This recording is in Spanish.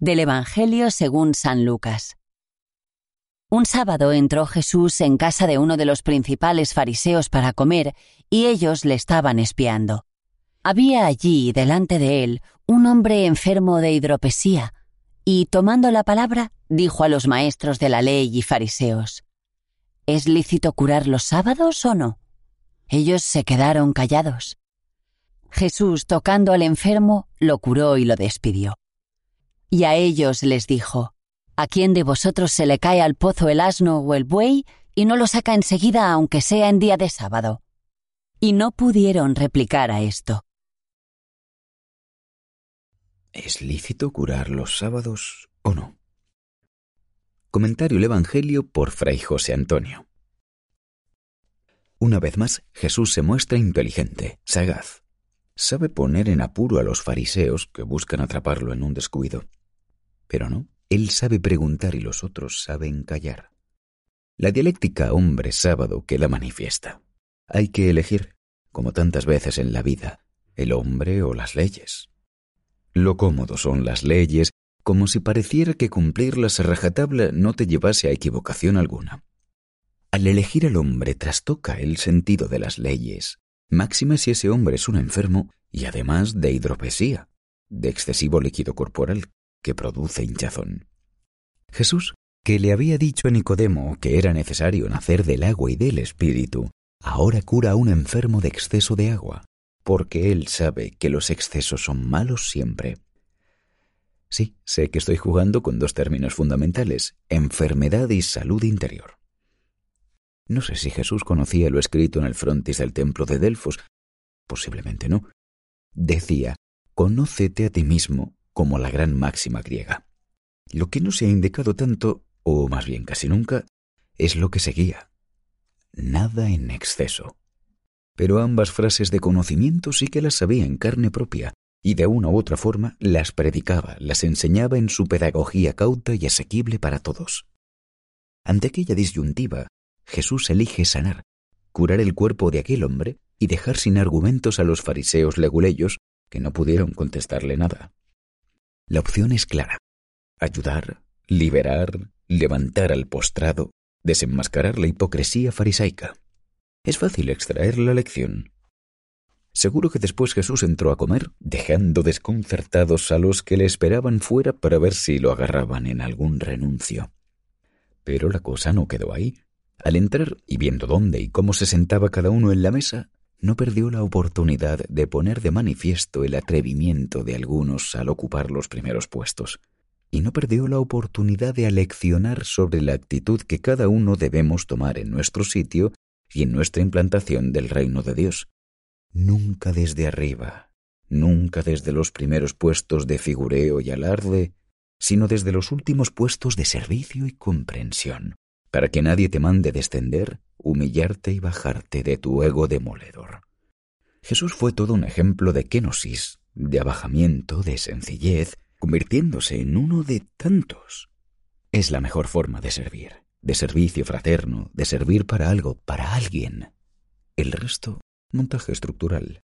Del Evangelio según San Lucas. Un sábado entró Jesús en casa de uno de los principales fariseos para comer, y ellos le estaban espiando. Había allí, delante de él, un hombre enfermo de hidropesía, y tomando la palabra, dijo a los maestros de la ley y fariseos, ¿Es lícito curar los sábados o no? Ellos se quedaron callados. Jesús, tocando al enfermo, lo curó y lo despidió. Y a ellos les dijo, ¿A quién de vosotros se le cae al pozo el asno o el buey y no lo saca enseguida aunque sea en día de sábado? Y no pudieron replicar a esto. ¿Es lícito curar los sábados o no? Comentario el Evangelio por Fray José Antonio. Una vez más, Jesús se muestra inteligente, sagaz. Sabe poner en apuro a los fariseos que buscan atraparlo en un descuido. Pero no, él sabe preguntar y los otros saben callar. La dialéctica hombre-sábado queda manifiesta. Hay que elegir, como tantas veces en la vida, el hombre o las leyes. Lo cómodo son las leyes, como si pareciera que cumplirlas a rajatabla no te llevase a equivocación alguna. Al elegir al hombre trastoca el sentido de las leyes, máxima si ese hombre es un enfermo y además de hidropesía, de excesivo líquido corporal que produce hinchazón. Jesús, que le había dicho a Nicodemo que era necesario nacer del agua y del espíritu, ahora cura a un enfermo de exceso de agua, porque él sabe que los excesos son malos siempre. Sí, sé que estoy jugando con dos términos fundamentales, enfermedad y salud interior. No sé si Jesús conocía lo escrito en el frontis del templo de Delfos, posiblemente no. Decía, conócete a ti mismo como la gran máxima griega. Lo que no se ha indicado tanto, o más bien casi nunca, es lo que seguía. Nada en exceso. Pero ambas frases de conocimiento sí que las sabía en carne propia, y de una u otra forma las predicaba, las enseñaba en su pedagogía cauta y asequible para todos. Ante aquella disyuntiva, Jesús elige sanar, curar el cuerpo de aquel hombre y dejar sin argumentos a los fariseos leguleyos que no pudieron contestarle nada. La opción es clara. Ayudar, liberar, levantar al postrado, desenmascarar la hipocresía farisaica. Es fácil extraer la lección. Seguro que después Jesús entró a comer, dejando desconcertados a los que le esperaban fuera para ver si lo agarraban en algún renuncio. Pero la cosa no quedó ahí. Al entrar y viendo dónde y cómo se sentaba cada uno en la mesa, no perdió la oportunidad de poner de manifiesto el atrevimiento de algunos al ocupar los primeros puestos, y no perdió la oportunidad de aleccionar sobre la actitud que cada uno debemos tomar en nuestro sitio y en nuestra implantación del reino de Dios. Nunca desde arriba, nunca desde los primeros puestos de figureo y alarde, sino desde los últimos puestos de servicio y comprensión, para que nadie te mande descender, humillarte y bajarte de tu ego demoledor. Jesús fue todo un ejemplo de kenosis, de abajamiento, de sencillez, convirtiéndose en uno de tantos. Es la mejor forma de servir, de servicio fraterno, de servir para algo, para alguien. El resto, montaje estructural.